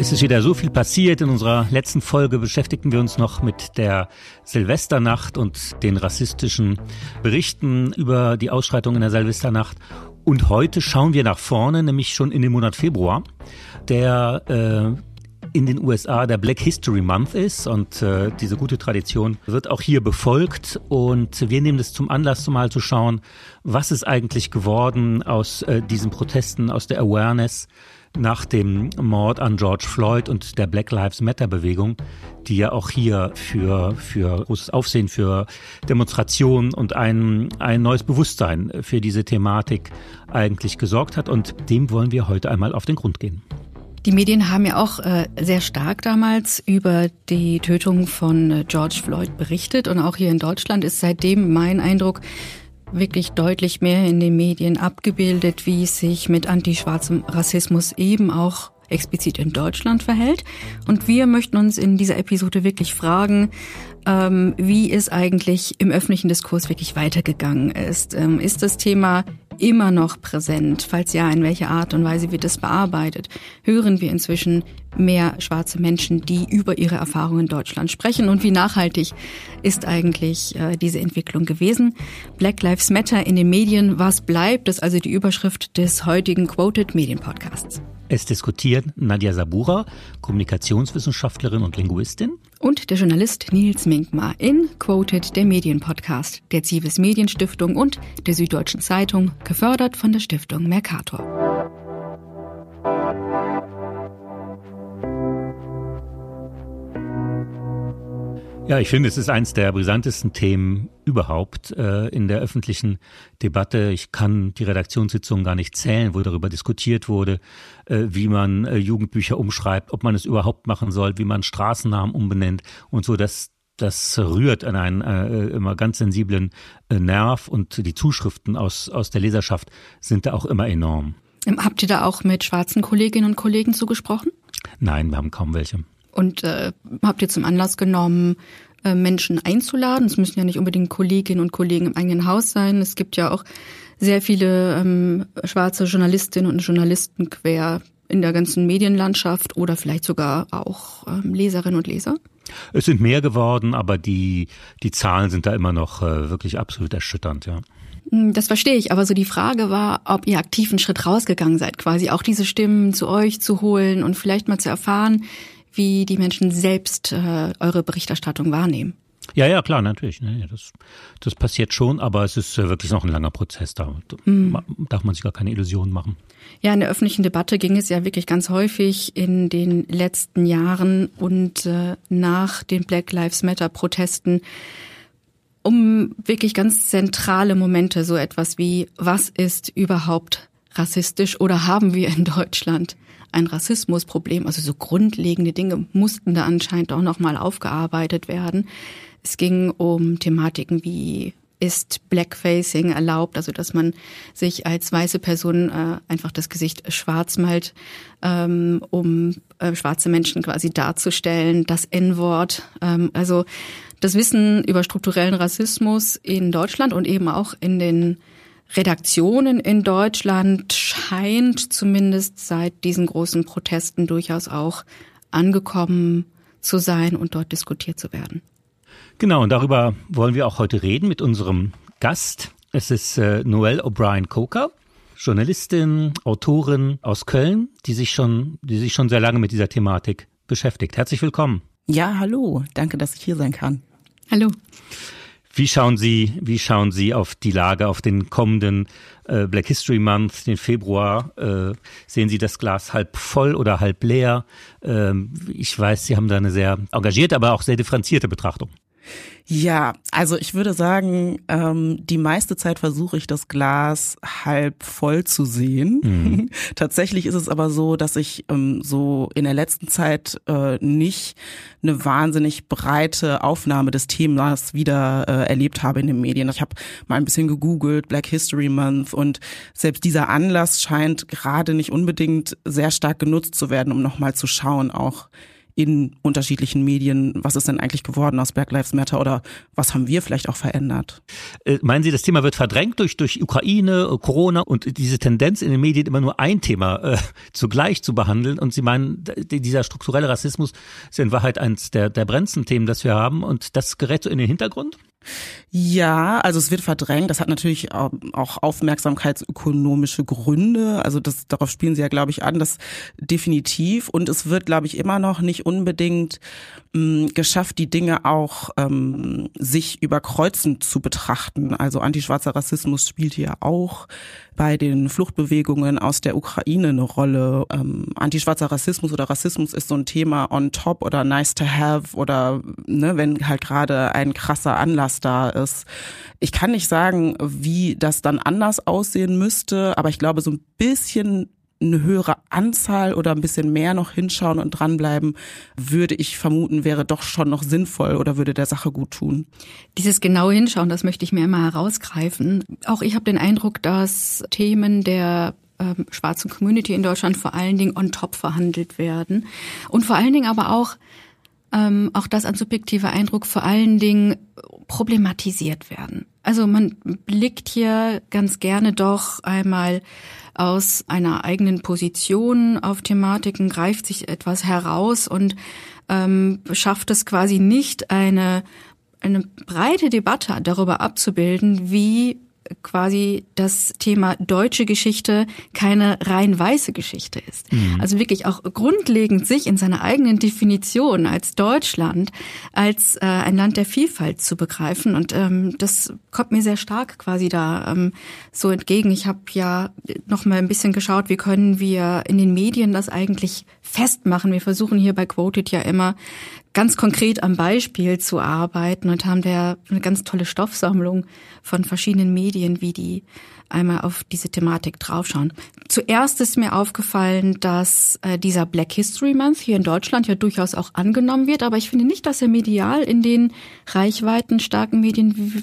Es ist wieder so viel passiert. In unserer letzten Folge beschäftigten wir uns noch mit der Silvesternacht und den rassistischen Berichten über die Ausschreitungen in der Silvesternacht. Und heute schauen wir nach vorne, nämlich schon in den Monat Februar, der äh, in den USA der Black History Month ist und äh, diese gute Tradition wird auch hier befolgt und wir nehmen das zum Anlass, mal zu schauen, was ist eigentlich geworden aus äh, diesen Protesten, aus der Awareness nach dem Mord an George Floyd und der Black Lives Matter Bewegung, die ja auch hier für, für großes Aufsehen, für Demonstrationen und ein, ein neues Bewusstsein für diese Thematik eigentlich gesorgt hat. Und dem wollen wir heute einmal auf den Grund gehen. Die Medien haben ja auch äh, sehr stark damals über die Tötung von äh, George Floyd berichtet und auch hier in Deutschland ist seitdem mein Eindruck wirklich deutlich mehr in den Medien abgebildet, wie es sich mit antischwarzem Rassismus eben auch explizit in Deutschland verhält. Und wir möchten uns in dieser Episode wirklich fragen, ähm, wie es eigentlich im öffentlichen Diskurs wirklich weitergegangen ist. Ähm, ist das Thema immer noch präsent? Falls ja, in welcher Art und Weise wird es bearbeitet? Hören wir inzwischen mehr schwarze Menschen, die über ihre Erfahrungen in Deutschland sprechen? Und wie nachhaltig ist eigentlich äh, diese Entwicklung gewesen? Black Lives Matter in den Medien, was bleibt? Das ist also die Überschrift des heutigen Quoted Medien Podcasts. Es diskutieren Nadia Sabura, Kommunikationswissenschaftlerin und Linguistin. Und der Journalist Nils Minkmar in Quoted, der Medienpodcast der Zivis Medienstiftung und der Süddeutschen Zeitung, gefördert von der Stiftung Mercator. Ja, ich finde, es ist eines der brisantesten Themen überhaupt äh, in der öffentlichen Debatte. Ich kann die Redaktionssitzungen gar nicht zählen, wo darüber diskutiert wurde, äh, wie man äh, Jugendbücher umschreibt, ob man es überhaupt machen soll, wie man Straßennamen umbenennt und so. Das, das rührt an einen äh, immer ganz sensiblen äh, Nerv und die Zuschriften aus, aus der Leserschaft sind da auch immer enorm. Ähm, habt ihr da auch mit schwarzen Kolleginnen und Kollegen zugesprochen? Nein, wir haben kaum welche. Und äh, habt ihr zum Anlass genommen, äh, Menschen einzuladen? Es müssen ja nicht unbedingt Kolleginnen und Kollegen im eigenen Haus sein. Es gibt ja auch sehr viele ähm, schwarze Journalistinnen und Journalisten quer in der ganzen Medienlandschaft oder vielleicht sogar auch ähm, Leserinnen und Leser? Es sind mehr geworden, aber die, die Zahlen sind da immer noch äh, wirklich absolut erschütternd, ja. Hm, das verstehe ich, aber so die Frage war, ob ihr aktiv einen Schritt rausgegangen seid, quasi auch diese Stimmen zu euch zu holen und vielleicht mal zu erfahren, wie die Menschen selbst äh, eure Berichterstattung wahrnehmen. Ja, ja, klar, natürlich. Das, das passiert schon, aber es ist äh, wirklich noch ein langer Prozess. Da mhm. darf man sich gar keine Illusionen machen. Ja, in der öffentlichen Debatte ging es ja wirklich ganz häufig in den letzten Jahren und äh, nach den Black Lives Matter Protesten um wirklich ganz zentrale Momente, so etwas wie, was ist überhaupt rassistisch oder haben wir in Deutschland ein Rassismusproblem. Also so grundlegende Dinge mussten da anscheinend auch nochmal aufgearbeitet werden. Es ging um Thematiken wie ist Blackfacing erlaubt, also dass man sich als weiße Person äh, einfach das Gesicht schwarz malt, ähm, um äh, schwarze Menschen quasi darzustellen, das N-Wort. Ähm, also das Wissen über strukturellen Rassismus in Deutschland und eben auch in den Redaktionen in Deutschland scheint zumindest seit diesen großen Protesten durchaus auch angekommen zu sein und dort diskutiert zu werden. Genau, und darüber wollen wir auch heute reden mit unserem Gast. Es ist äh, Noelle O'Brien Coker, Journalistin, Autorin aus Köln, die sich schon, die sich schon sehr lange mit dieser Thematik beschäftigt. Herzlich willkommen. Ja, hallo. Danke, dass ich hier sein kann. Hallo. Wie schauen Sie, wie schauen Sie auf die Lage, auf den kommenden äh, Black History Month, den Februar? Äh, sehen Sie das Glas halb voll oder halb leer? Ähm, ich weiß, Sie haben da eine sehr engagierte, aber auch sehr differenzierte Betrachtung. Ja, also ich würde sagen, ähm, die meiste Zeit versuche ich das Glas halb voll zu sehen. Mhm. Tatsächlich ist es aber so, dass ich ähm, so in der letzten Zeit äh, nicht eine wahnsinnig breite Aufnahme des Themas wieder äh, erlebt habe in den Medien. Ich habe mal ein bisschen gegoogelt, Black History Month und selbst dieser Anlass scheint gerade nicht unbedingt sehr stark genutzt zu werden, um nochmal zu schauen, auch in unterschiedlichen Medien, was ist denn eigentlich geworden aus Black Lives Matter oder was haben wir vielleicht auch verändert? Äh, meinen Sie, das Thema wird verdrängt durch, durch Ukraine, äh, Corona und diese Tendenz in den Medien immer nur ein Thema äh, zugleich zu behandeln? Und Sie meinen, dieser strukturelle Rassismus ist in Wahrheit eines der, der brennendsten Themen, das wir haben und das gerät so in den Hintergrund? Ja, also es wird verdrängt. Das hat natürlich auch aufmerksamkeitsökonomische Gründe. Also das, darauf spielen Sie ja, glaube ich, an, das definitiv. Und es wird, glaube ich, immer noch nicht unbedingt mh, geschafft, die Dinge auch ähm, sich überkreuzend zu betrachten. Also antischwarzer Rassismus spielt hier auch bei den Fluchtbewegungen aus der Ukraine eine Rolle. Ähm, antischwarzer Rassismus oder Rassismus ist so ein Thema on top oder nice to have oder ne, wenn halt gerade ein krasser Anlass da ist. Ich kann nicht sagen, wie das dann anders aussehen müsste, aber ich glaube, so ein bisschen eine höhere Anzahl oder ein bisschen mehr noch hinschauen und dranbleiben, würde ich vermuten, wäre doch schon noch sinnvoll oder würde der Sache gut tun. Dieses genaue Hinschauen, das möchte ich mir immer herausgreifen. Auch ich habe den Eindruck, dass Themen der ähm, schwarzen Community in Deutschland vor allen Dingen on top verhandelt werden und vor allen Dingen aber auch ähm, auch das ein subjektiver Eindruck vor allen Dingen problematisiert werden. Also man blickt hier ganz gerne doch einmal aus einer eigenen Position auf Thematiken, greift sich etwas heraus und ähm, schafft es quasi nicht, eine, eine breite Debatte darüber abzubilden, wie quasi das Thema deutsche Geschichte keine rein weiße Geschichte ist. Mhm. Also wirklich auch grundlegend sich in seiner eigenen Definition als Deutschland, als äh, ein Land der Vielfalt zu begreifen. Und ähm, das kommt mir sehr stark quasi da ähm, so entgegen. Ich habe ja noch mal ein bisschen geschaut, wie können wir in den Medien das eigentlich festmachen. Wir versuchen hier bei Quoted ja immer ganz konkret am Beispiel zu arbeiten und haben da eine ganz tolle Stoffsammlung von verschiedenen Medien, wie die einmal auf diese Thematik draufschauen. Zuerst ist mir aufgefallen, dass äh, dieser Black History Month hier in Deutschland ja durchaus auch angenommen wird, aber ich finde nicht, dass er medial in den reichweiten starken Medien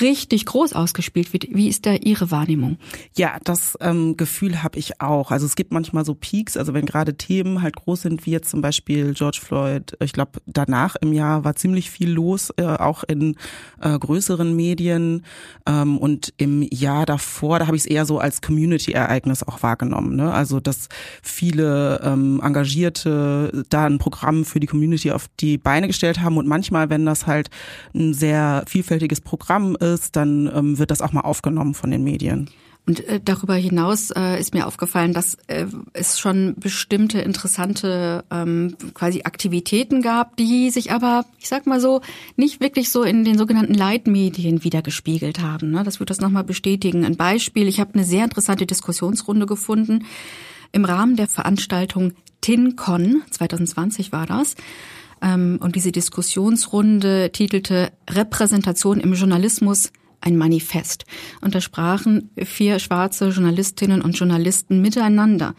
richtig groß ausgespielt wird. Wie ist da Ihre Wahrnehmung? Ja, das ähm, Gefühl habe ich auch. Also es gibt manchmal so Peaks, also wenn gerade Themen halt groß sind, wie jetzt zum Beispiel George Floyd, ich glaube danach im Jahr war ziemlich viel los, äh, auch in äh, größeren Medien. Ähm, und im Jahr davor, da habe ich es eher so als Community-Ereignis auch wahrgenommen. Ne? Also dass viele ähm, Engagierte da ein Programm für die Community auf die Beine gestellt haben und manchmal, wenn das halt ein sehr vielfältiges Programm ist, dann ähm, wird das auch mal aufgenommen von den Medien. Und äh, darüber hinaus äh, ist mir aufgefallen, dass äh, es schon bestimmte interessante ähm, quasi Aktivitäten gab, die sich aber, ich sag mal so, nicht wirklich so in den sogenannten Leitmedien wiedergespiegelt haben. Ne? Das wird das nochmal bestätigen. Ein Beispiel, ich habe eine sehr interessante Diskussionsrunde gefunden im Rahmen der Veranstaltung TinCon, 2020 war das, und diese Diskussionsrunde titelte Repräsentation im Journalismus ein Manifest. Und da sprachen vier schwarze Journalistinnen und Journalisten miteinander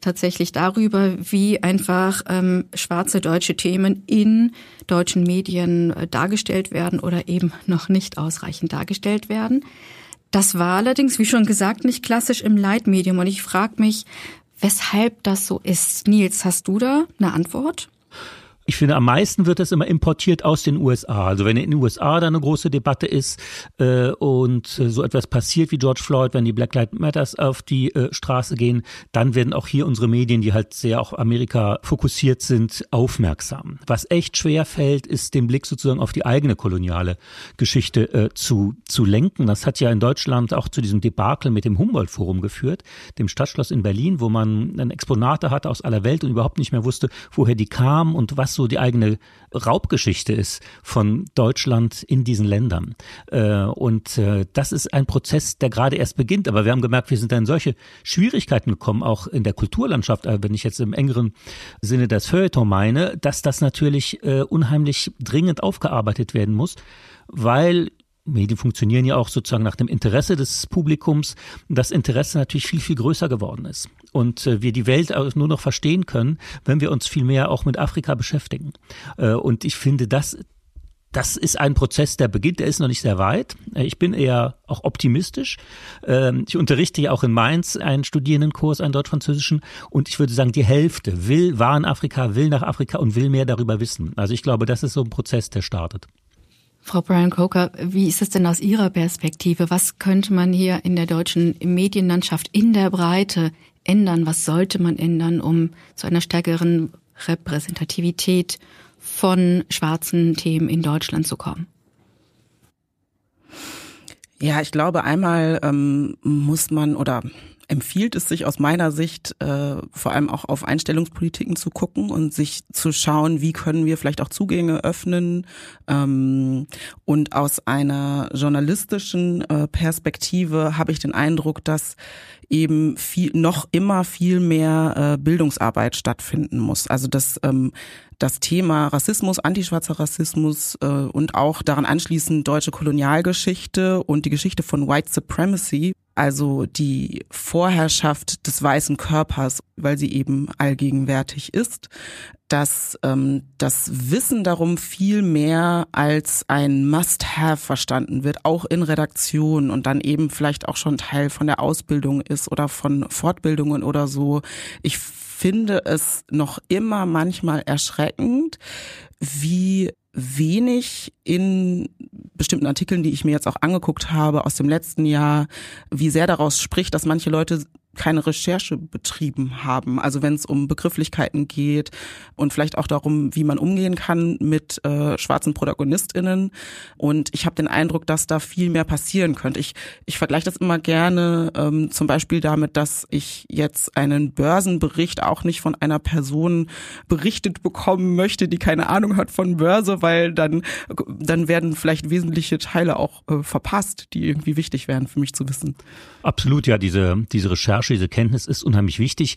tatsächlich darüber, wie einfach ähm, schwarze deutsche Themen in deutschen Medien äh, dargestellt werden oder eben noch nicht ausreichend dargestellt werden. Das war allerdings, wie schon gesagt, nicht klassisch im Leitmedium. Und ich frage mich, weshalb das so ist. Nils, hast du da eine Antwort? Ich finde, am meisten wird das immer importiert aus den USA. Also wenn in den USA da eine große Debatte ist äh, und äh, so etwas passiert wie George Floyd, wenn die Black Lives Matters auf die äh, Straße gehen, dann werden auch hier unsere Medien, die halt sehr auf Amerika fokussiert sind, aufmerksam. Was echt schwer fällt, ist den Blick sozusagen auf die eigene koloniale Geschichte äh, zu, zu lenken. Das hat ja in Deutschland auch zu diesem Debakel mit dem Humboldt-Forum geführt, dem Stadtschloss in Berlin, wo man dann Exponate hatte aus aller Welt und überhaupt nicht mehr wusste, woher die kamen und was so die eigene Raubgeschichte ist von Deutschland in diesen Ländern. Äh, und äh, das ist ein Prozess, der gerade erst beginnt. Aber wir haben gemerkt, wir sind da in solche Schwierigkeiten gekommen, auch in der Kulturlandschaft, äh, wenn ich jetzt im engeren Sinne das Feuilleton meine, dass das natürlich unheimlich dringend aufgearbeitet werden muss, weil Medien funktionieren ja auch sozusagen nach dem Interesse des Publikums, das Interesse natürlich viel, viel größer geworden ist. Und äh, wir die Welt nur noch verstehen können, wenn wir uns viel mehr auch mit Afrika beschäftigen. Äh, und ich finde, das das ist ein Prozess, der beginnt, der ist noch nicht sehr weit. Ich bin eher auch optimistisch. Ähm, ich unterrichte ja auch in Mainz einen Studierendenkurs, einen deutsch-französischen, und ich würde sagen, die Hälfte will, war in Afrika, will nach Afrika und will mehr darüber wissen. Also ich glaube, das ist so ein Prozess, der startet. Frau Brian Coker, wie ist es denn aus Ihrer Perspektive? Was könnte man hier in der deutschen Medienlandschaft in der Breite ändern? Was sollte man ändern, um zu einer stärkeren Repräsentativität von schwarzen Themen in Deutschland zu kommen? Ja, ich glaube, einmal ähm, muss man oder empfiehlt es sich aus meiner Sicht äh, vor allem auch auf Einstellungspolitiken zu gucken und sich zu schauen, wie können wir vielleicht auch Zugänge öffnen. Ähm, und aus einer journalistischen äh, Perspektive habe ich den Eindruck, dass eben viel noch immer viel mehr äh, Bildungsarbeit stattfinden muss. Also dass ähm, das Thema Rassismus, antischwarzer Rassismus äh, und auch daran anschließend deutsche Kolonialgeschichte und die Geschichte von White Supremacy, also die Vorherrschaft des weißen Körpers, weil sie eben allgegenwärtig ist, dass ähm, das Wissen darum viel mehr als ein Must-Have verstanden wird, auch in Redaktionen und dann eben vielleicht auch schon Teil von der Ausbildung ist oder von Fortbildungen oder so. Ich finde es noch immer manchmal erschreckend, wie wenig in bestimmten Artikeln, die ich mir jetzt auch angeguckt habe aus dem letzten Jahr, wie sehr daraus spricht, dass manche Leute keine Recherche betrieben haben. Also wenn es um Begrifflichkeiten geht und vielleicht auch darum, wie man umgehen kann mit äh, schwarzen ProtagonistInnen. Und ich habe den Eindruck, dass da viel mehr passieren könnte. Ich, ich vergleiche das immer gerne ähm, zum Beispiel damit, dass ich jetzt einen Börsenbericht auch nicht von einer Person berichtet bekommen möchte, die keine Ahnung hat von Börse, weil dann, dann werden vielleicht wesentliche Teile auch äh, verpasst, die irgendwie wichtig wären für mich zu wissen. Absolut, ja, diese, diese Recherche, diese Kenntnis ist unheimlich wichtig.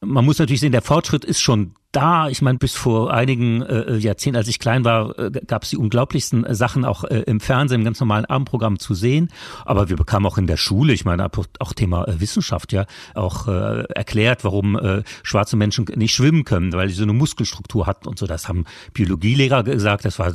Man muss natürlich sehen, der Fortschritt ist schon da, ich meine, bis vor einigen äh, Jahrzehnten, als ich klein war, äh, gab es die unglaublichsten äh, Sachen auch äh, im Fernsehen, im ganz normalen Abendprogramm zu sehen. Aber wir bekamen auch in der Schule, ich meine, auch Thema äh, Wissenschaft, ja, auch äh, erklärt, warum äh, schwarze Menschen nicht schwimmen können, weil sie so eine Muskelstruktur hatten und so. Das haben Biologielehrer gesagt, das war,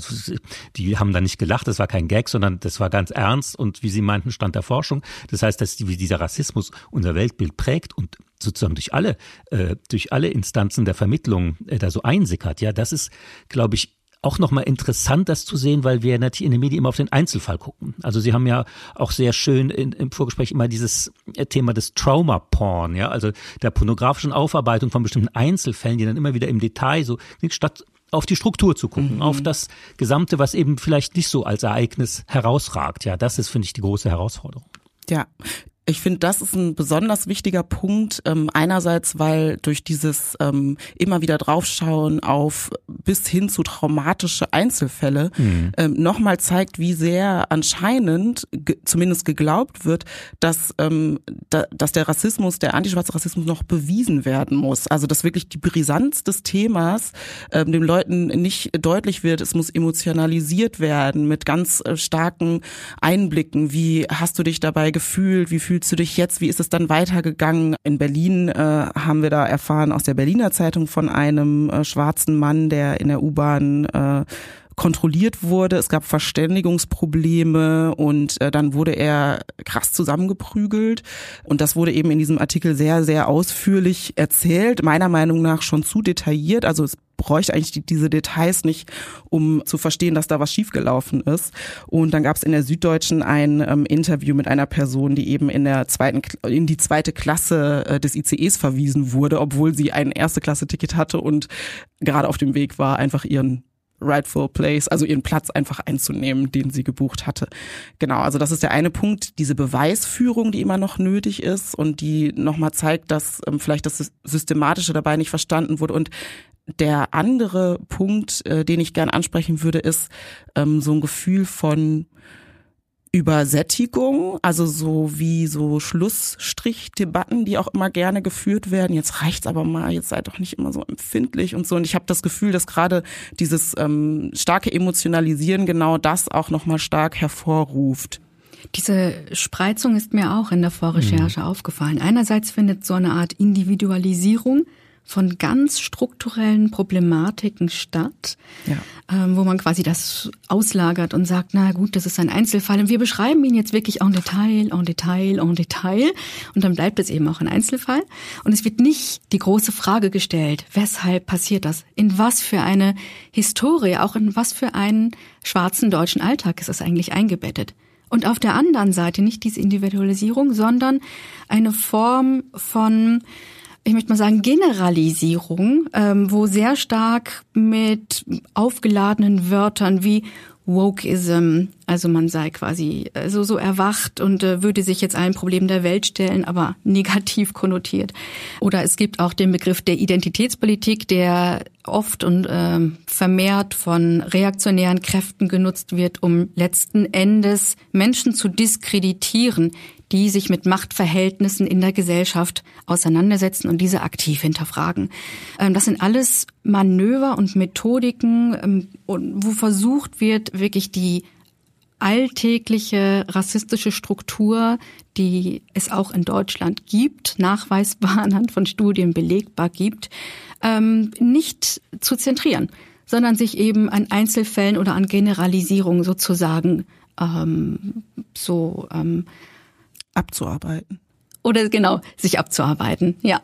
die haben da nicht gelacht, das war kein Gag, sondern das war ganz ernst und wie sie meinten, stand der Forschung. Das heißt, dass die, wie dieser Rassismus unser Weltbild prägt und sozusagen durch alle, äh, durch alle Instanzen der Vermittlung äh, da so einsickert. Ja, das ist, glaube ich, auch nochmal interessant, das zu sehen, weil wir natürlich in den Medien immer auf den Einzelfall gucken. Also Sie haben ja auch sehr schön in, im Vorgespräch immer dieses äh, Thema des Trauma-Porn, ja, also der pornografischen Aufarbeitung von bestimmten Einzelfällen, die dann immer wieder im Detail so, statt auf die Struktur zu gucken, mhm. auf das Gesamte, was eben vielleicht nicht so als Ereignis herausragt. Ja, das ist, finde ich, die große Herausforderung. Ja, ich finde, das ist ein besonders wichtiger Punkt. Ähm, einerseits, weil durch dieses ähm, immer wieder draufschauen auf bis hin zu traumatische Einzelfälle mhm. ähm, nochmal zeigt, wie sehr anscheinend ge zumindest geglaubt wird, dass, ähm, da, dass der Rassismus, der antischwarze Rassismus noch bewiesen werden muss. Also dass wirklich die Brisanz des Themas ähm, den Leuten nicht deutlich wird. Es muss emotionalisiert werden mit ganz äh, starken Einblicken. Wie hast du dich dabei gefühlt? Wie fühlst du dich jetzt? Wie ist es dann weitergegangen? In Berlin äh, haben wir da erfahren aus der Berliner Zeitung von einem äh, schwarzen Mann, der in der U-Bahn äh, kontrolliert wurde. Es gab Verständigungsprobleme und äh, dann wurde er krass zusammengeprügelt. Und das wurde eben in diesem Artikel sehr, sehr ausführlich erzählt. Meiner Meinung nach schon zu detailliert. Also es bräuchte eigentlich die, diese Details nicht, um zu verstehen, dass da was schiefgelaufen ist. Und dann gab es in der Süddeutschen ein ähm, Interview mit einer Person, die eben in der zweiten in die zweite Klasse äh, des ICEs verwiesen wurde, obwohl sie ein erste Klasse Ticket hatte und gerade auf dem Weg war, einfach ihren rightful place, also ihren Platz einfach einzunehmen, den sie gebucht hatte. Genau, also das ist der eine Punkt, diese Beweisführung, die immer noch nötig ist und die nochmal zeigt, dass ähm, vielleicht das Systematische dabei nicht verstanden wurde und der andere Punkt, äh, den ich gern ansprechen würde, ist ähm, so ein Gefühl von Übersättigung, also so wie so Schlussstrichdebatten, die auch immer gerne geführt werden. Jetzt reicht's aber mal, jetzt seid doch nicht immer so empfindlich und so. Und ich habe das Gefühl, dass gerade dieses ähm, starke Emotionalisieren genau das auch nochmal stark hervorruft. Diese Spreizung ist mir auch in der Vorrecherche mhm. aufgefallen. Einerseits findet so eine Art Individualisierung von ganz strukturellen Problematiken statt, ja. ähm, wo man quasi das auslagert und sagt, na gut, das ist ein Einzelfall und wir beschreiben ihn jetzt wirklich en Detail, en Detail, en Detail und dann bleibt es eben auch ein Einzelfall und es wird nicht die große Frage gestellt, weshalb passiert das? In was für eine Historie, auch in was für einen schwarzen deutschen Alltag ist es eigentlich eingebettet? Und auf der anderen Seite nicht diese Individualisierung, sondern eine Form von ich möchte mal sagen, Generalisierung, ähm, wo sehr stark mit aufgeladenen Wörtern wie Wokeism, also man sei quasi also so erwacht und äh, würde sich jetzt allen Problemen der Welt stellen, aber negativ konnotiert. Oder es gibt auch den Begriff der Identitätspolitik, der oft und äh, vermehrt von reaktionären Kräften genutzt wird, um letzten Endes Menschen zu diskreditieren, die sich mit Machtverhältnissen in der Gesellschaft auseinandersetzen und diese aktiv hinterfragen. Ähm, das sind alles Manöver und Methodiken, ähm, wo versucht wird, wirklich die alltägliche rassistische Struktur, die es auch in Deutschland gibt, nachweisbar anhand von Studien belegbar gibt, ähm, nicht zu zentrieren, sondern sich eben an Einzelfällen oder an Generalisierungen sozusagen ähm, so ähm, abzuarbeiten. Oder genau, sich abzuarbeiten, ja.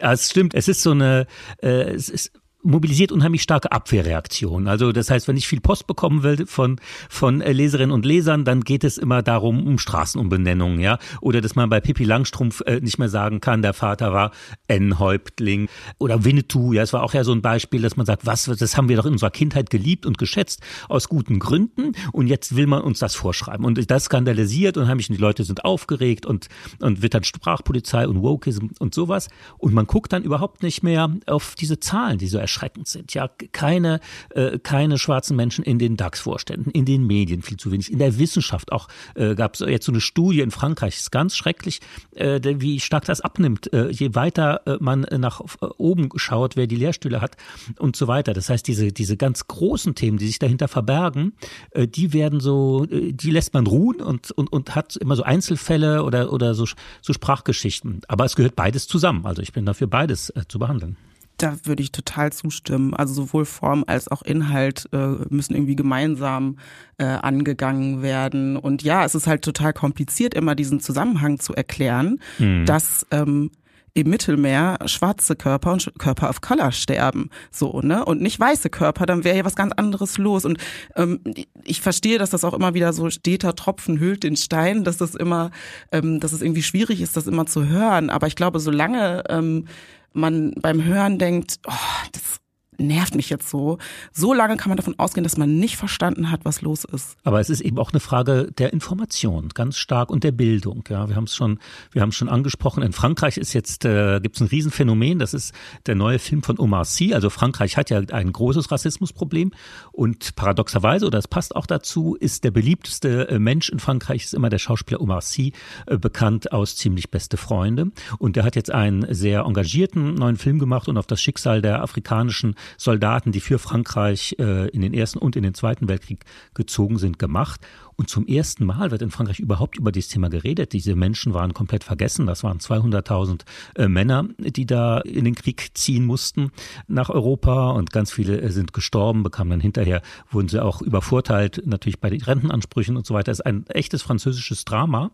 Ja, es stimmt. Es ist so eine, äh, es ist mobilisiert unheimlich starke Abwehrreaktionen. Also das heißt, wenn ich viel Post bekommen will von von äh, Leserinnen und Lesern, dann geht es immer darum um Straßenumbenennungen, ja, oder dass man bei Pippi Langstrumpf äh, nicht mehr sagen kann, der Vater war N-Häuptling oder Winnetou, ja, es war auch ja so ein Beispiel, dass man sagt, was, das haben wir doch in unserer Kindheit geliebt und geschätzt aus guten Gründen und jetzt will man uns das vorschreiben. Und das skandalisiert und die Leute sind aufgeregt und und wird dann Sprachpolizei und Wokeism und sowas. Und man guckt dann überhaupt nicht mehr auf diese Zahlen, die so erschreckend sind. Ja, keine, äh, keine schwarzen Menschen in den DAX-Vorständen, in den Medien viel zu wenig, in der Wissenschaft auch äh, gab es jetzt so eine Studie in Frankreich, ist ganz schrecklich, äh, wie stark das abnimmt, äh, je weiter äh, man nach äh, oben schaut, wer die Lehrstühle hat und so weiter. Das heißt, diese, diese ganz großen Themen, die sich dahinter verbergen, äh, die werden so, äh, die lässt man ruhen und, und, und hat immer so Einzelfälle oder, oder so, so Sprachgeschichten. Aber es gehört beides zusammen. Also ich bin dafür, beides äh, zu behandeln da würde ich total zustimmen. Also sowohl Form als auch Inhalt äh, müssen irgendwie gemeinsam äh, angegangen werden. Und ja, es ist halt total kompliziert, immer diesen Zusammenhang zu erklären, mhm. dass ähm, im Mittelmeer schwarze Körper und Körper of Color sterben, so ne und nicht weiße Körper, dann wäre ja was ganz anderes los. Und ähm, ich verstehe, dass das auch immer wieder so steter Tropfen hüllt den Stein, dass das immer, ähm, dass es irgendwie schwierig ist, das immer zu hören. Aber ich glaube, solange ähm, man beim Hören denkt, oh, das nervt mich jetzt so. So lange kann man davon ausgehen, dass man nicht verstanden hat, was los ist. Aber es ist eben auch eine Frage der Information, ganz stark und der Bildung. Ja, wir haben es schon, wir haben schon angesprochen. In Frankreich ist jetzt äh, gibt es ein Riesenphänomen. Das ist der neue Film von Omar Sy. Also Frankreich hat ja ein großes Rassismusproblem und paradoxerweise oder es passt auch dazu, ist der beliebteste äh, Mensch in Frankreich ist immer der Schauspieler Omar Sy, äh, bekannt aus ziemlich beste Freunde. Und der hat jetzt einen sehr engagierten neuen Film gemacht und auf das Schicksal der afrikanischen Soldaten, die für Frankreich äh, in den Ersten und in den Zweiten Weltkrieg gezogen sind, gemacht. Und zum ersten Mal wird in Frankreich überhaupt über dieses Thema geredet. Diese Menschen waren komplett vergessen. Das waren 200.000 äh, Männer, die da in den Krieg ziehen mussten nach Europa und ganz viele äh, sind gestorben, bekamen dann hinterher, wurden sie auch übervorteilt, natürlich bei den Rentenansprüchen und so weiter. Das ist ein echtes französisches Drama.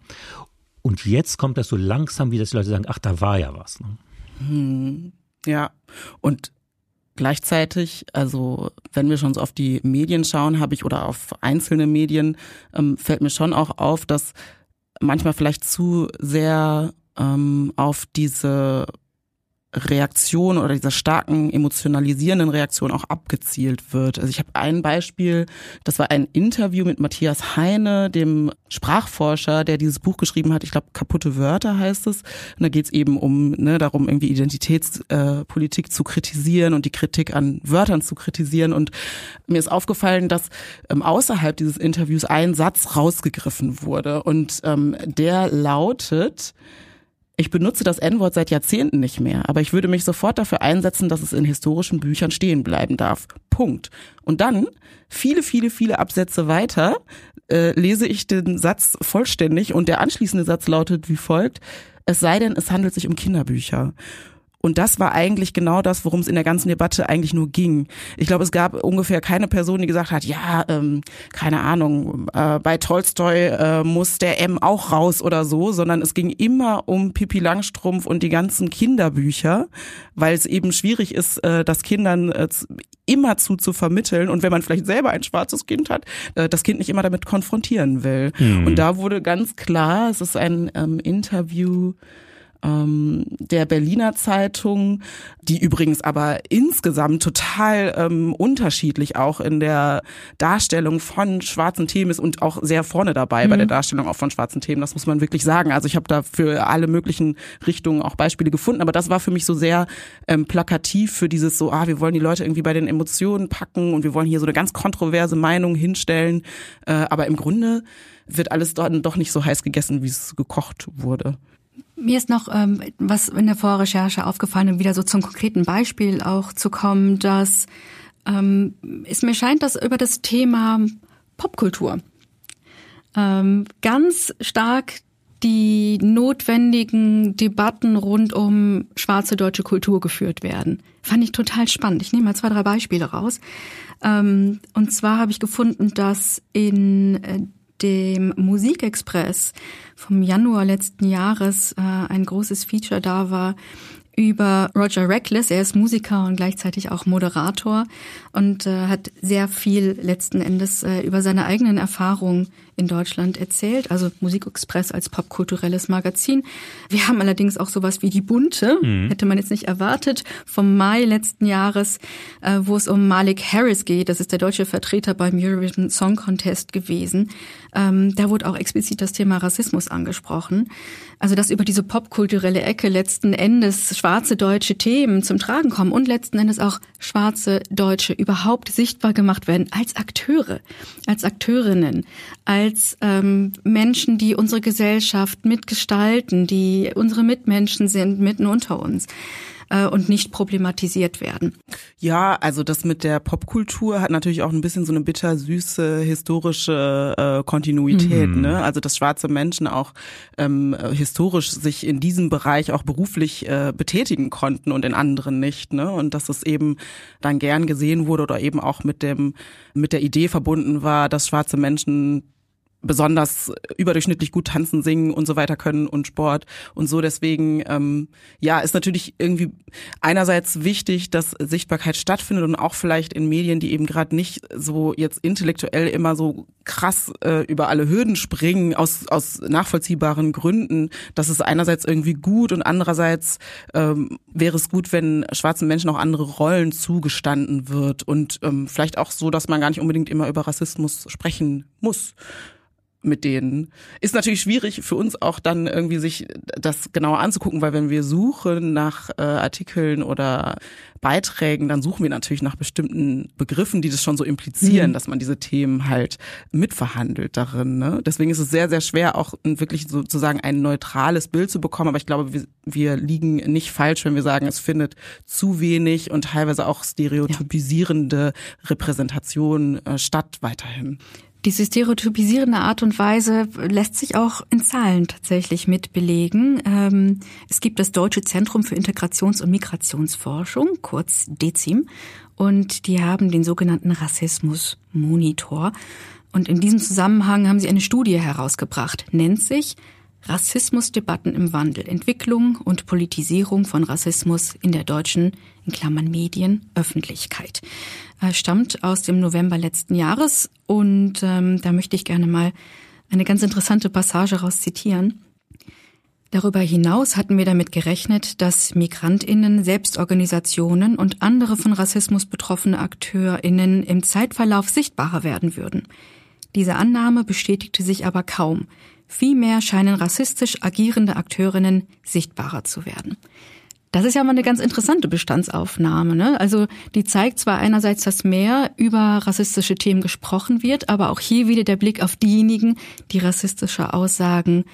Und jetzt kommt das so langsam, wie das die Leute sagen, ach, da war ja was. Ne? Hm, ja, und Gleichzeitig, also wenn wir schon so auf die Medien schauen, habe ich oder auf einzelne Medien, ähm, fällt mir schon auch auf, dass manchmal vielleicht zu sehr ähm, auf diese Reaktion oder dieser starken emotionalisierenden Reaktion auch abgezielt wird. Also ich habe ein Beispiel, das war ein Interview mit Matthias Heine, dem Sprachforscher, der dieses Buch geschrieben hat. Ich glaube, kaputte Wörter heißt es. Und da geht es eben um ne, darum, irgendwie Identitätspolitik zu kritisieren und die Kritik an Wörtern zu kritisieren. Und mir ist aufgefallen, dass ähm, außerhalb dieses Interviews ein Satz rausgegriffen wurde und ähm, der lautet ich benutze das N-Wort seit Jahrzehnten nicht mehr, aber ich würde mich sofort dafür einsetzen, dass es in historischen Büchern stehen bleiben darf. Punkt. Und dann, viele, viele, viele Absätze weiter, äh, lese ich den Satz vollständig und der anschließende Satz lautet wie folgt, es sei denn, es handelt sich um Kinderbücher. Und das war eigentlich genau das, worum es in der ganzen Debatte eigentlich nur ging. Ich glaube, es gab ungefähr keine Person, die gesagt hat, ja, ähm, keine Ahnung, äh, bei Tolstoi äh, muss der M auch raus oder so, sondern es ging immer um Pippi Langstrumpf und die ganzen Kinderbücher, weil es eben schwierig ist, äh, das Kindern äh, immer zu zu vermitteln. Und wenn man vielleicht selber ein schwarzes Kind hat, äh, das Kind nicht immer damit konfrontieren will. Mhm. Und da wurde ganz klar, es ist ein ähm, Interview ähm, der Berliner Zeitung, die übrigens aber insgesamt total ähm, unterschiedlich auch in der Darstellung von schwarzen Themen ist und auch sehr vorne dabei mhm. bei der mhm. Darstellung auch von schwarzen Themen. Das muss man wirklich sagen. Also ich habe da für alle möglichen Richtungen auch Beispiele gefunden, aber das war für mich so sehr ähm, plakativ für dieses so, ah, wir wollen die Leute irgendwie bei den Emotionen packen und wir wollen hier so eine ganz kontroverse Meinung hinstellen. Äh, aber im Grunde wird alles dann doch nicht so heiß gegessen, wie es gekocht wurde. Mir ist noch ähm, was in der Vorrecherche aufgefallen, um wieder so zum konkreten Beispiel auch zu kommen, dass ähm, es mir scheint, dass über das Thema Popkultur ähm, ganz stark die notwendigen Debatten rund um schwarze deutsche Kultur geführt werden. Fand ich total spannend. Ich nehme mal zwei, drei Beispiele raus. Ähm, und zwar habe ich gefunden, dass in äh, dem Musikexpress vom Januar letzten Jahres äh, ein großes Feature da war über Roger Reckless. Er ist Musiker und gleichzeitig auch Moderator und äh, hat sehr viel letzten Endes äh, über seine eigenen Erfahrungen in Deutschland erzählt, also Musikexpress als popkulturelles Magazin. Wir haben allerdings auch sowas wie die Bunte, mhm. hätte man jetzt nicht erwartet, vom Mai letzten Jahres, äh, wo es um Malik Harris geht. Das ist der deutsche Vertreter beim Eurovision Song Contest gewesen. Ähm, da wurde auch explizit das Thema Rassismus angesprochen. Also dass über diese popkulturelle Ecke letzten Endes schwarze deutsche Themen zum Tragen kommen und letzten Endes auch schwarze Deutsche überhaupt sichtbar gemacht werden als Akteure, als Akteurinnen, als ähm, Menschen, die unsere Gesellschaft mitgestalten, die unsere Mitmenschen sind mitten unter uns äh, und nicht problematisiert werden. Ja, also das mit der Popkultur hat natürlich auch ein bisschen so eine bittersüße historische äh, Kontinuität. Mhm. Ne? Also dass schwarze Menschen auch ähm, historisch sich in diesem Bereich auch beruflich äh, betätigen konnten und in anderen nicht. Ne? Und dass es eben dann gern gesehen wurde oder eben auch mit dem mit der Idee verbunden war, dass schwarze Menschen besonders überdurchschnittlich gut tanzen, singen und so weiter können und Sport und so. Deswegen, ähm, ja, ist natürlich irgendwie einerseits wichtig, dass Sichtbarkeit stattfindet und auch vielleicht in Medien, die eben gerade nicht so jetzt intellektuell immer so krass äh, über alle Hürden springen, aus, aus nachvollziehbaren Gründen. Das ist einerseits irgendwie gut und andererseits ähm, wäre es gut, wenn schwarzen Menschen auch andere Rollen zugestanden wird und ähm, vielleicht auch so, dass man gar nicht unbedingt immer über Rassismus sprechen muss mit denen. Ist natürlich schwierig für uns auch dann irgendwie sich das genauer anzugucken, weil wenn wir suchen nach äh, Artikeln oder Beiträgen, dann suchen wir natürlich nach bestimmten Begriffen, die das schon so implizieren, mhm. dass man diese Themen halt mitverhandelt darin. Ne? Deswegen ist es sehr, sehr schwer, auch wirklich sozusagen ein neutrales Bild zu bekommen. Aber ich glaube, wir, wir liegen nicht falsch, wenn wir sagen, es findet zu wenig und teilweise auch stereotypisierende ja. Repräsentation äh, statt weiterhin. Diese stereotypisierende Art und Weise lässt sich auch in Zahlen tatsächlich mit belegen. Ähm, es gibt das Deutsche Zentrum für Integrations- und Migrationsforschung, kurz DEZIM, und die haben den sogenannten Rassismus-Monitor. Und in diesem Zusammenhang haben sie eine Studie herausgebracht, nennt sich Rassismusdebatten im Wandel, Entwicklung und Politisierung von Rassismus in der deutschen, in Klammern Medien, Öffentlichkeit. Er stammt aus dem November letzten Jahres und ähm, da möchte ich gerne mal eine ganz interessante Passage raus zitieren. Darüber hinaus hatten wir damit gerechnet, dass Migrantinnen, Selbstorganisationen und andere von Rassismus betroffene Akteurinnen im Zeitverlauf sichtbarer werden würden. Diese Annahme bestätigte sich aber kaum. Vielmehr scheinen rassistisch agierende Akteurinnen sichtbarer zu werden. Das ist ja mal eine ganz interessante Bestandsaufnahme. Ne? Also die zeigt zwar einerseits, dass mehr über rassistische Themen gesprochen wird, aber auch hier wieder der Blick auf diejenigen, die rassistische Aussagen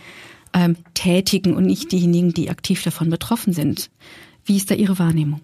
ähm, tätigen und nicht diejenigen, die aktiv davon betroffen sind. Wie ist da Ihre Wahrnehmung?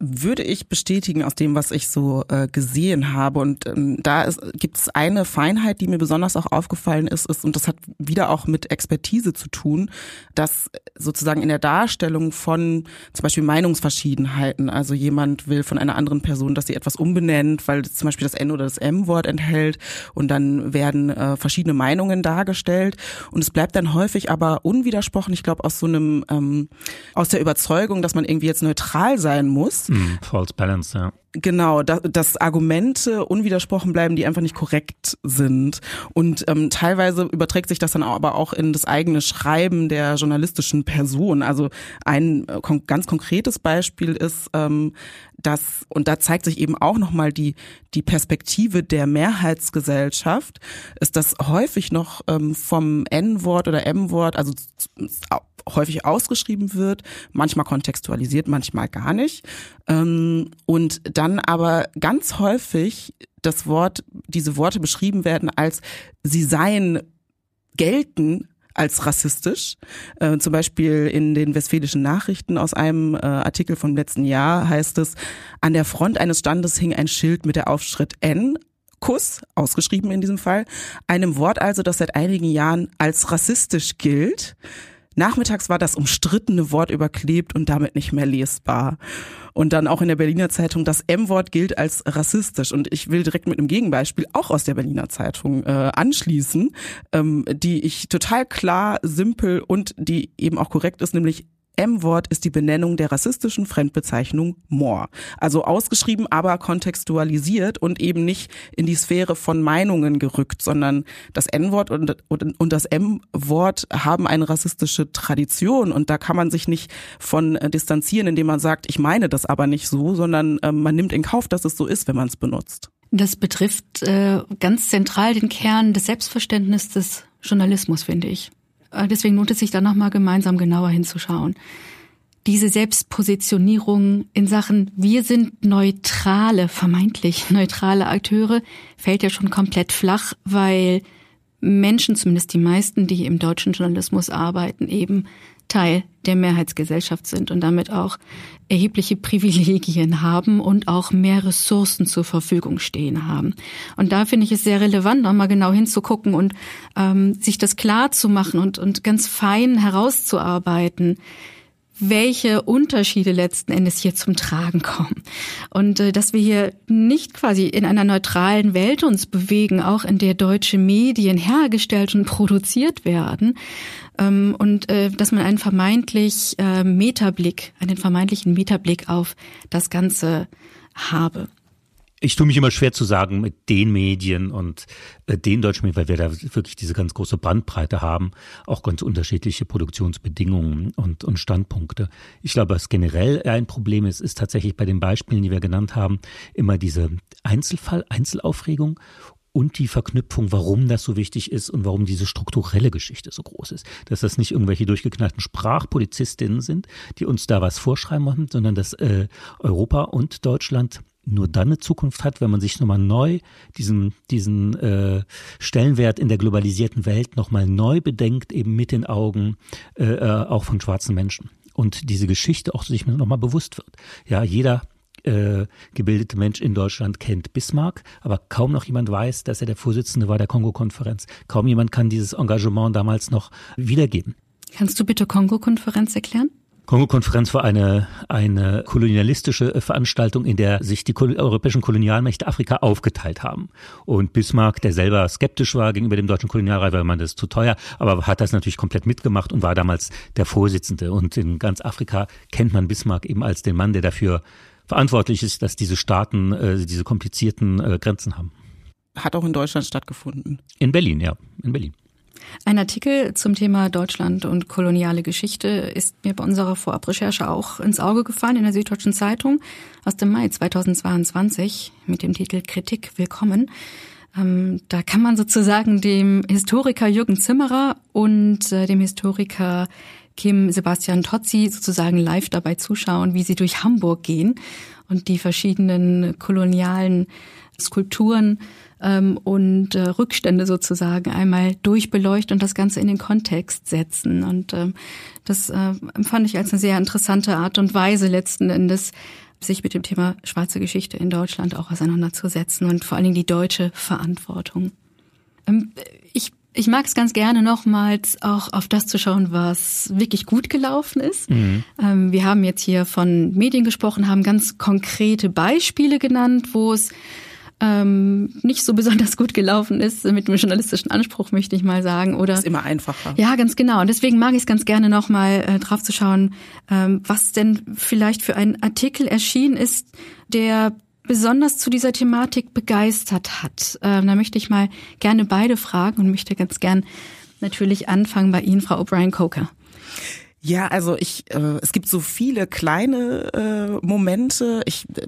Würde ich bestätigen aus dem, was ich so äh, gesehen habe. Und ähm, da gibt es eine Feinheit, die mir besonders auch aufgefallen ist, ist, und das hat wieder auch mit Expertise zu tun, dass sozusagen in der Darstellung von zum Beispiel Meinungsverschiedenheiten, also jemand will von einer anderen Person, dass sie etwas umbenennt, weil zum Beispiel das N oder das M-Wort enthält und dann werden äh, verschiedene Meinungen dargestellt und es bleibt dann häufig aber unwidersprochen, ich glaube aus so einem, ähm, aus der Überzeugung, dass man irgendwie jetzt neutral sein muss, Mm, false balance, ja. Genau, dass, dass Argumente unwidersprochen bleiben, die einfach nicht korrekt sind. Und ähm, teilweise überträgt sich das dann aber auch in das eigene Schreiben der journalistischen Person. Also ein äh, ganz konkretes Beispiel ist, ähm, dass, und da zeigt sich eben auch nochmal die, die Perspektive der Mehrheitsgesellschaft, ist das häufig noch ähm, vom N-Wort oder M-Wort, also häufig ausgeschrieben wird, manchmal kontextualisiert, manchmal gar nicht. Ähm, und dann aber ganz häufig das Wort, diese Worte beschrieben werden als sie seien gelten als rassistisch. Äh, zum Beispiel in den westfälischen Nachrichten aus einem äh, Artikel vom letzten Jahr heißt es, an der Front eines Standes hing ein Schild mit der Aufschrift N, Kuss, ausgeschrieben in diesem Fall, einem Wort also, das seit einigen Jahren als rassistisch gilt. Nachmittags war das umstrittene Wort überklebt und damit nicht mehr lesbar. Und dann auch in der Berliner Zeitung, das M-Wort gilt als rassistisch. Und ich will direkt mit einem Gegenbeispiel auch aus der Berliner Zeitung äh, anschließen, ähm, die ich total klar, simpel und die eben auch korrekt ist, nämlich M-Wort ist die Benennung der rassistischen Fremdbezeichnung More. Also ausgeschrieben, aber kontextualisiert und eben nicht in die Sphäre von Meinungen gerückt, sondern das N-Wort und, und, und das M-Wort haben eine rassistische Tradition und da kann man sich nicht von äh, distanzieren, indem man sagt, ich meine das aber nicht so, sondern äh, man nimmt in Kauf, dass es so ist, wenn man es benutzt. Das betrifft äh, ganz zentral den Kern des Selbstverständnisses des Journalismus, finde ich. Äh, deswegen lohnt es sich da nochmal gemeinsam genauer hinzuschauen. Diese Selbstpositionierung in Sachen, wir sind neutrale, vermeintlich neutrale Akteure, fällt ja schon komplett flach, weil Menschen, zumindest die meisten, die im deutschen Journalismus arbeiten, eben Teil der Mehrheitsgesellschaft sind und damit auch erhebliche Privilegien haben und auch mehr Ressourcen zur Verfügung stehen haben. Und da finde ich es sehr relevant, nochmal genau hinzugucken und ähm, sich das klar zu machen und, und ganz fein herauszuarbeiten, welche Unterschiede letzten Endes hier zum Tragen kommen. Und äh, dass wir hier nicht quasi in einer neutralen Welt uns bewegen, auch in der deutsche Medien hergestellt und produziert werden. Ähm, und äh, dass man einen vermeintlich äh, Metablick, einen vermeintlichen Metablick auf das Ganze habe ich tue mich immer schwer zu sagen mit den Medien und äh, den deutschen Medien, weil wir da wirklich diese ganz große Bandbreite haben, auch ganz unterschiedliche Produktionsbedingungen und, und Standpunkte. Ich glaube, was generell ein Problem ist, ist tatsächlich bei den Beispielen, die wir genannt haben, immer diese Einzelfall, Einzelaufregung und die Verknüpfung, warum das so wichtig ist und warum diese strukturelle Geschichte so groß ist. Dass das nicht irgendwelche durchgeknallten Sprachpolizistinnen sind, die uns da was vorschreiben machen, sondern dass äh, Europa und Deutschland nur dann eine Zukunft hat, wenn man sich nochmal neu diesen, diesen äh, Stellenwert in der globalisierten Welt nochmal neu bedenkt, eben mit den Augen äh, äh, auch von schwarzen Menschen. Und diese Geschichte auch sich nochmal bewusst wird. Ja, jeder äh, gebildete Mensch in Deutschland kennt Bismarck, aber kaum noch jemand weiß, dass er der Vorsitzende war der Kongo-Konferenz. Kaum jemand kann dieses Engagement damals noch wiedergeben. Kannst du bitte Kongo-Konferenz erklären? Kongo-Konferenz war eine, eine kolonialistische Veranstaltung, in der sich die europäischen Kolonialmächte Afrika aufgeteilt haben. Und Bismarck, der selber skeptisch war gegenüber dem deutschen Kolonialreich, weil man das zu teuer, aber hat das natürlich komplett mitgemacht und war damals der Vorsitzende. Und in ganz Afrika kennt man Bismarck eben als den Mann, der dafür verantwortlich ist, dass diese Staaten äh, diese komplizierten äh, Grenzen haben. Hat auch in Deutschland stattgefunden. In Berlin, ja, in Berlin. Ein Artikel zum Thema Deutschland und koloniale Geschichte ist mir bei unserer Vorabrecherche auch ins Auge gefallen in der Süddeutschen Zeitung aus dem Mai 2022 mit dem Titel Kritik willkommen. Ähm, da kann man sozusagen dem Historiker Jürgen Zimmerer und äh, dem Historiker Kim Sebastian Tozzi sozusagen live dabei zuschauen, wie sie durch Hamburg gehen und die verschiedenen kolonialen Skulpturen ähm, und äh, Rückstände sozusagen einmal durchbeleuchten und das Ganze in den Kontext setzen. Und ähm, das äh, empfand ich als eine sehr interessante Art und Weise letzten Endes sich mit dem Thema schwarze Geschichte in Deutschland auch auseinanderzusetzen und vor allen Dingen die deutsche Verantwortung. Ähm, ich ich mag es ganz gerne nochmals auch auf das zu schauen, was wirklich gut gelaufen ist. Mhm. Ähm, wir haben jetzt hier von Medien gesprochen, haben ganz konkrete Beispiele genannt, wo es ähm, nicht so besonders gut gelaufen ist, mit dem journalistischen Anspruch, möchte ich mal sagen. Oder ist immer einfacher. Ja, ganz genau. Und deswegen mag ich es ganz gerne nochmal äh, drauf zu schauen, ähm, was denn vielleicht für ein Artikel erschienen ist, der besonders zu dieser Thematik begeistert hat. Ähm, da möchte ich mal gerne beide fragen und möchte ganz gern natürlich anfangen bei Ihnen, Frau O'Brien Coker. Ja, also ich, äh, es gibt so viele kleine äh, Momente. Ich äh,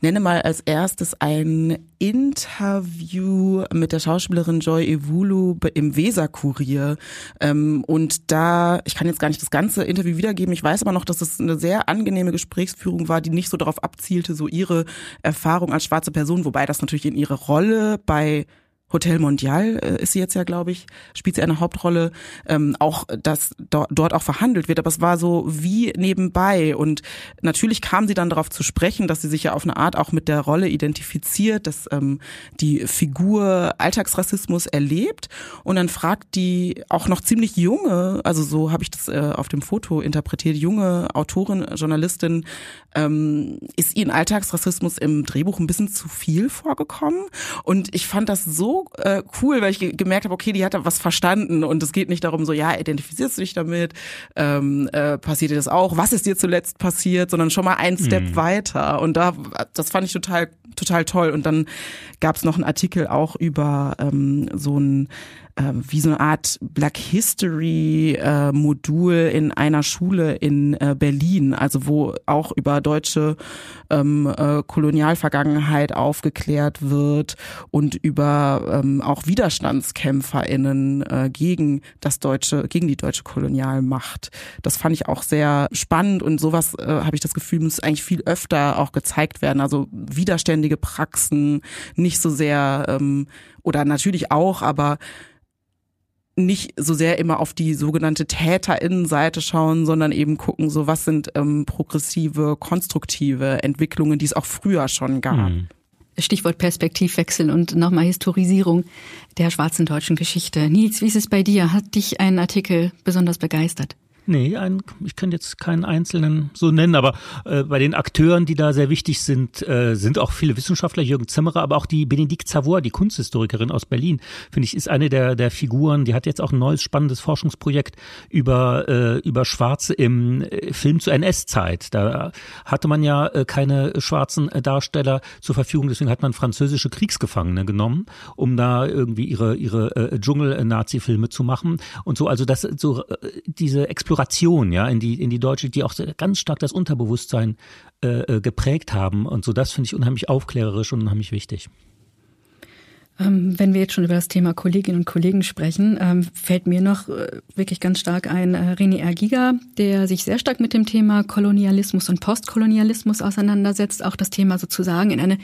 nenne mal als erstes ein Interview mit der Schauspielerin Joy Evulu im Weser-Kurier. Ähm, und da, ich kann jetzt gar nicht das ganze Interview wiedergeben. Ich weiß aber noch, dass es eine sehr angenehme Gesprächsführung war, die nicht so darauf abzielte, so ihre Erfahrung als schwarze Person, wobei das natürlich in ihre Rolle bei Hotel Mondial äh, ist sie jetzt ja, glaube ich, spielt sie eine Hauptrolle, ähm, auch dass do dort auch verhandelt wird, aber es war so wie nebenbei. Und natürlich kam sie dann darauf zu sprechen, dass sie sich ja auf eine Art auch mit der Rolle identifiziert, dass ähm, die Figur Alltagsrassismus erlebt. Und dann fragt die auch noch ziemlich junge, also so habe ich das äh, auf dem Foto interpretiert, junge Autorin, Journalistin, ähm, ist ihnen Alltagsrassismus im Drehbuch ein bisschen zu viel vorgekommen? Und ich fand das so äh, cool, weil ich ge gemerkt habe, okay, die hat da was verstanden und es geht nicht darum, so ja, identifizierst du dich damit, ähm, äh, passiert dir das auch, was ist dir zuletzt passiert, sondern schon mal einen Step mhm. weiter und da, das fand ich total total toll und dann gab es noch einen Artikel auch über ähm, so ein äh, wie so eine Art Black History äh, Modul in einer Schule in äh, Berlin, also wo auch über deutsche ähm, äh, Kolonialvergangenheit aufgeklärt wird und über ähm, auch WiderstandskämpferInnen äh, gegen das deutsche, gegen die deutsche Kolonialmacht. Das fand ich auch sehr spannend und sowas äh, habe ich das Gefühl, muss eigentlich viel öfter auch gezeigt werden. Also widerständige Praxen, nicht so sehr ähm, oder natürlich auch, aber nicht so sehr immer auf die sogenannte Täterinnenseite schauen, sondern eben gucken, so was sind ähm, progressive, konstruktive Entwicklungen, die es auch früher schon gab. Hm. Stichwort Perspektivwechsel und nochmal Historisierung der schwarzen deutschen Geschichte. Nils, wie ist es bei dir? Hat dich ein Artikel besonders begeistert? Nee, ein, ich kann jetzt keinen einzelnen so nennen, aber äh, bei den Akteuren, die da sehr wichtig sind, äh, sind auch viele Wissenschaftler, Jürgen Zimmerer, aber auch die Benedikt Savoy, die Kunsthistorikerin aus Berlin, finde ich, ist eine der, der Figuren, die hat jetzt auch ein neues spannendes Forschungsprojekt über, äh, über Schwarze im äh, Film zur NS-Zeit. Da hatte man ja äh, keine schwarzen äh, Darsteller zur Verfügung, deswegen hat man französische Kriegsgefangene genommen, um da irgendwie ihre, ihre äh, Dschungel-Nazi-Filme zu machen und so. Also das so äh, diese Exploration Exploration, ja, in die, in die Deutsche, die auch ganz stark das Unterbewusstsein äh, äh, geprägt haben. Und so, das finde ich unheimlich aufklärerisch und unheimlich wichtig. Ähm, wenn wir jetzt schon über das Thema Kolleginnen und Kollegen sprechen, ähm, fällt mir noch äh, wirklich ganz stark ein äh, René Ergiga, der sich sehr stark mit dem Thema Kolonialismus und Postkolonialismus auseinandersetzt, auch das Thema sozusagen in eine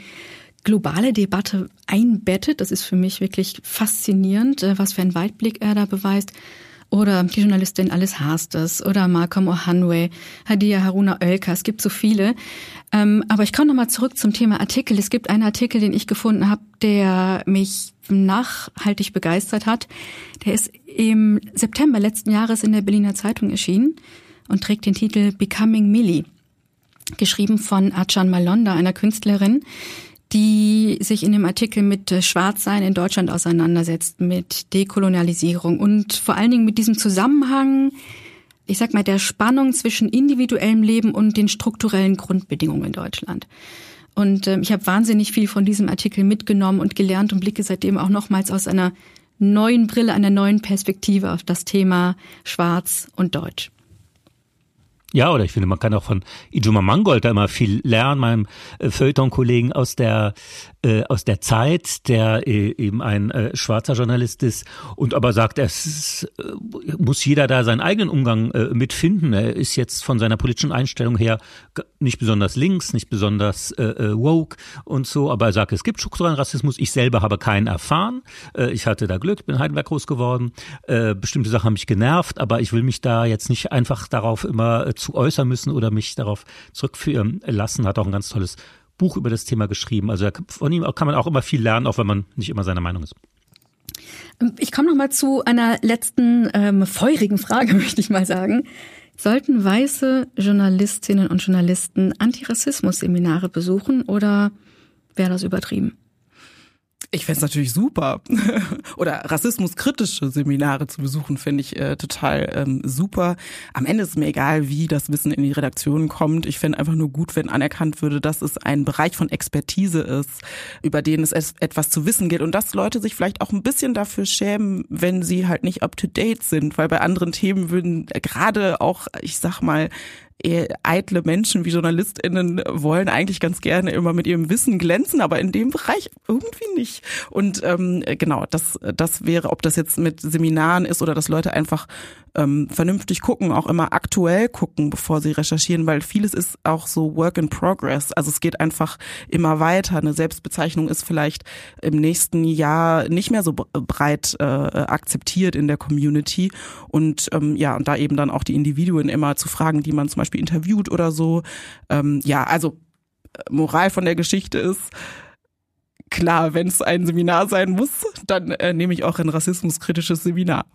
globale Debatte einbettet. Das ist für mich wirklich faszinierend, was für einen Weitblick er da beweist oder die Journalistin Alice Hasters oder Malcolm Ohanwe, Hadia Haruna Oelka. Es gibt so viele. Ähm, aber ich komme nochmal zurück zum Thema Artikel. Es gibt einen Artikel, den ich gefunden habe, der mich nachhaltig begeistert hat. Der ist im September letzten Jahres in der Berliner Zeitung erschienen und trägt den Titel Becoming Millie geschrieben von Achan Malonda, einer Künstlerin, die sich in dem Artikel mit Schwarzsein in Deutschland auseinandersetzt, mit Dekolonialisierung und vor allen Dingen mit diesem Zusammenhang, ich sag mal, der Spannung zwischen individuellem Leben und den strukturellen Grundbedingungen in Deutschland. Und äh, ich habe wahnsinnig viel von diesem Artikel mitgenommen und gelernt und blicke seitdem auch nochmals aus einer neuen Brille, einer neuen Perspektive auf das Thema Schwarz und Deutsch. Ja, oder ich finde, man kann auch von Ijuma Mangold da immer viel lernen, meinem äh, Feuilleton-Kollegen aus der äh, aus der Zeit, der äh, eben ein äh, schwarzer Journalist ist und aber sagt, es äh, muss jeder da seinen eigenen Umgang äh, mitfinden. Er ist jetzt von seiner politischen Einstellung her nicht besonders links, nicht besonders äh, äh, woke und so, aber er sagt, es gibt strukturellen Rassismus. Ich selber habe keinen erfahren. Äh, ich hatte da Glück, bin in Heidelberg groß geworden. Äh, bestimmte Sachen haben mich genervt, aber ich will mich da jetzt nicht einfach darauf immer äh, zu äußern müssen oder mich darauf zurückführen lassen. Hat auch ein ganz tolles Buch über das Thema geschrieben. Also von ihm kann man auch immer viel lernen, auch wenn man nicht immer seiner Meinung ist. Ich komme noch mal zu einer letzten ähm, feurigen Frage, möchte ich mal sagen. Sollten weiße Journalistinnen und Journalisten Antirassismus-Seminare besuchen oder wäre das übertrieben? Ich fände es natürlich super. Oder rassismuskritische Seminare zu besuchen, finde ich äh, total ähm, super. Am Ende ist mir egal, wie das Wissen in die Redaktion kommt. Ich fände einfach nur gut, wenn anerkannt würde, dass es ein Bereich von Expertise ist, über den es etwas zu wissen gilt und dass Leute sich vielleicht auch ein bisschen dafür schämen, wenn sie halt nicht up-to-date sind, weil bei anderen Themen würden gerade auch, ich sag mal, eitle Menschen wie JournalistInnen wollen eigentlich ganz gerne immer mit ihrem Wissen glänzen, aber in dem Bereich irgendwie nicht. Und ähm, genau, das, das wäre, ob das jetzt mit Seminaren ist oder dass Leute einfach ähm, vernünftig gucken, auch immer aktuell gucken, bevor sie recherchieren, weil vieles ist auch so Work in Progress. Also es geht einfach immer weiter. Eine Selbstbezeichnung ist vielleicht im nächsten Jahr nicht mehr so breit äh, akzeptiert in der Community. Und ähm, ja, und da eben dann auch die Individuen immer zu fragen, die man zum Beispiel interviewt oder so. Ähm, ja, also äh, Moral von der Geschichte ist, klar, wenn es ein Seminar sein muss, dann äh, nehme ich auch ein rassismuskritisches Seminar.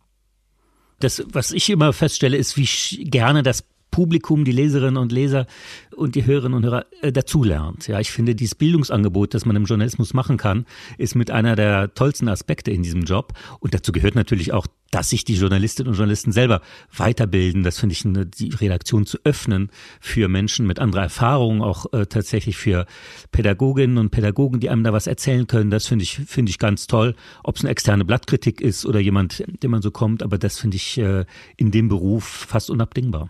Das, was ich immer feststelle, ist, wie gerne das Publikum, die Leserinnen und Leser und die Hörerinnen und Hörer äh, dazulernt. Ja, ich finde, dieses Bildungsangebot, das man im Journalismus machen kann, ist mit einer der tollsten Aspekte in diesem Job. Und dazu gehört natürlich auch, dass sich die Journalistinnen und Journalisten selber weiterbilden. Das finde ich, eine, die Redaktion zu öffnen für Menschen mit anderer Erfahrung, auch äh, tatsächlich für Pädagoginnen und Pädagogen, die einem da was erzählen können. Das finde ich, finde ich ganz toll. Ob es eine externe Blattkritik ist oder jemand, dem man so kommt, aber das finde ich äh, in dem Beruf fast unabdingbar.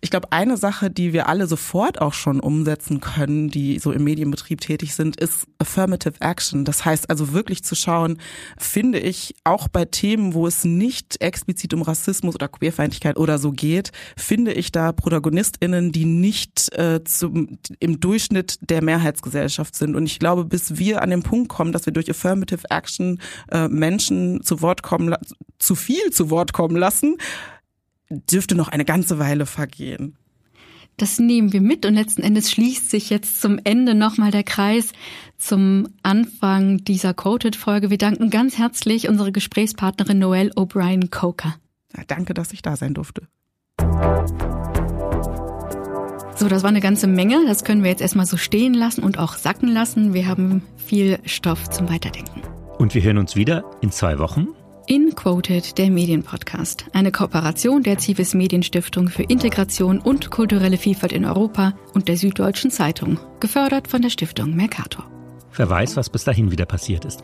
Ich glaube, eine Sache, die wir alle sofort auch schon umsetzen können, die so im Medienbetrieb tätig sind, ist Affirmative Action. Das heißt also wirklich zu schauen, finde ich auch bei Themen, wo es nicht explizit um Rassismus oder Queerfeindlichkeit oder so geht, finde ich da ProtagonistInnen, die nicht äh, zum, im Durchschnitt der Mehrheitsgesellschaft sind. Und ich glaube, bis wir an den Punkt kommen, dass wir durch Affirmative Action äh, Menschen zu Wort kommen, zu viel zu Wort kommen lassen, dürfte noch eine ganze Weile vergehen. Das nehmen wir mit und letzten Endes schließt sich jetzt zum Ende nochmal der Kreis zum Anfang dieser Quoted-Folge. Wir danken ganz herzlich unsere Gesprächspartnerin Noelle O'Brien Coker. Ja, danke, dass ich da sein durfte. So, das war eine ganze Menge. Das können wir jetzt erstmal so stehen lassen und auch sacken lassen. Wir haben viel Stoff zum Weiterdenken. Und wir hören uns wieder in zwei Wochen in Quoted, der Medienpodcast. Eine Kooperation der Zivis Medienstiftung für Integration und kulturelle Vielfalt in Europa und der Süddeutschen Zeitung. Gefördert von der Stiftung Mercator. Wer weiß, was bis dahin wieder passiert ist.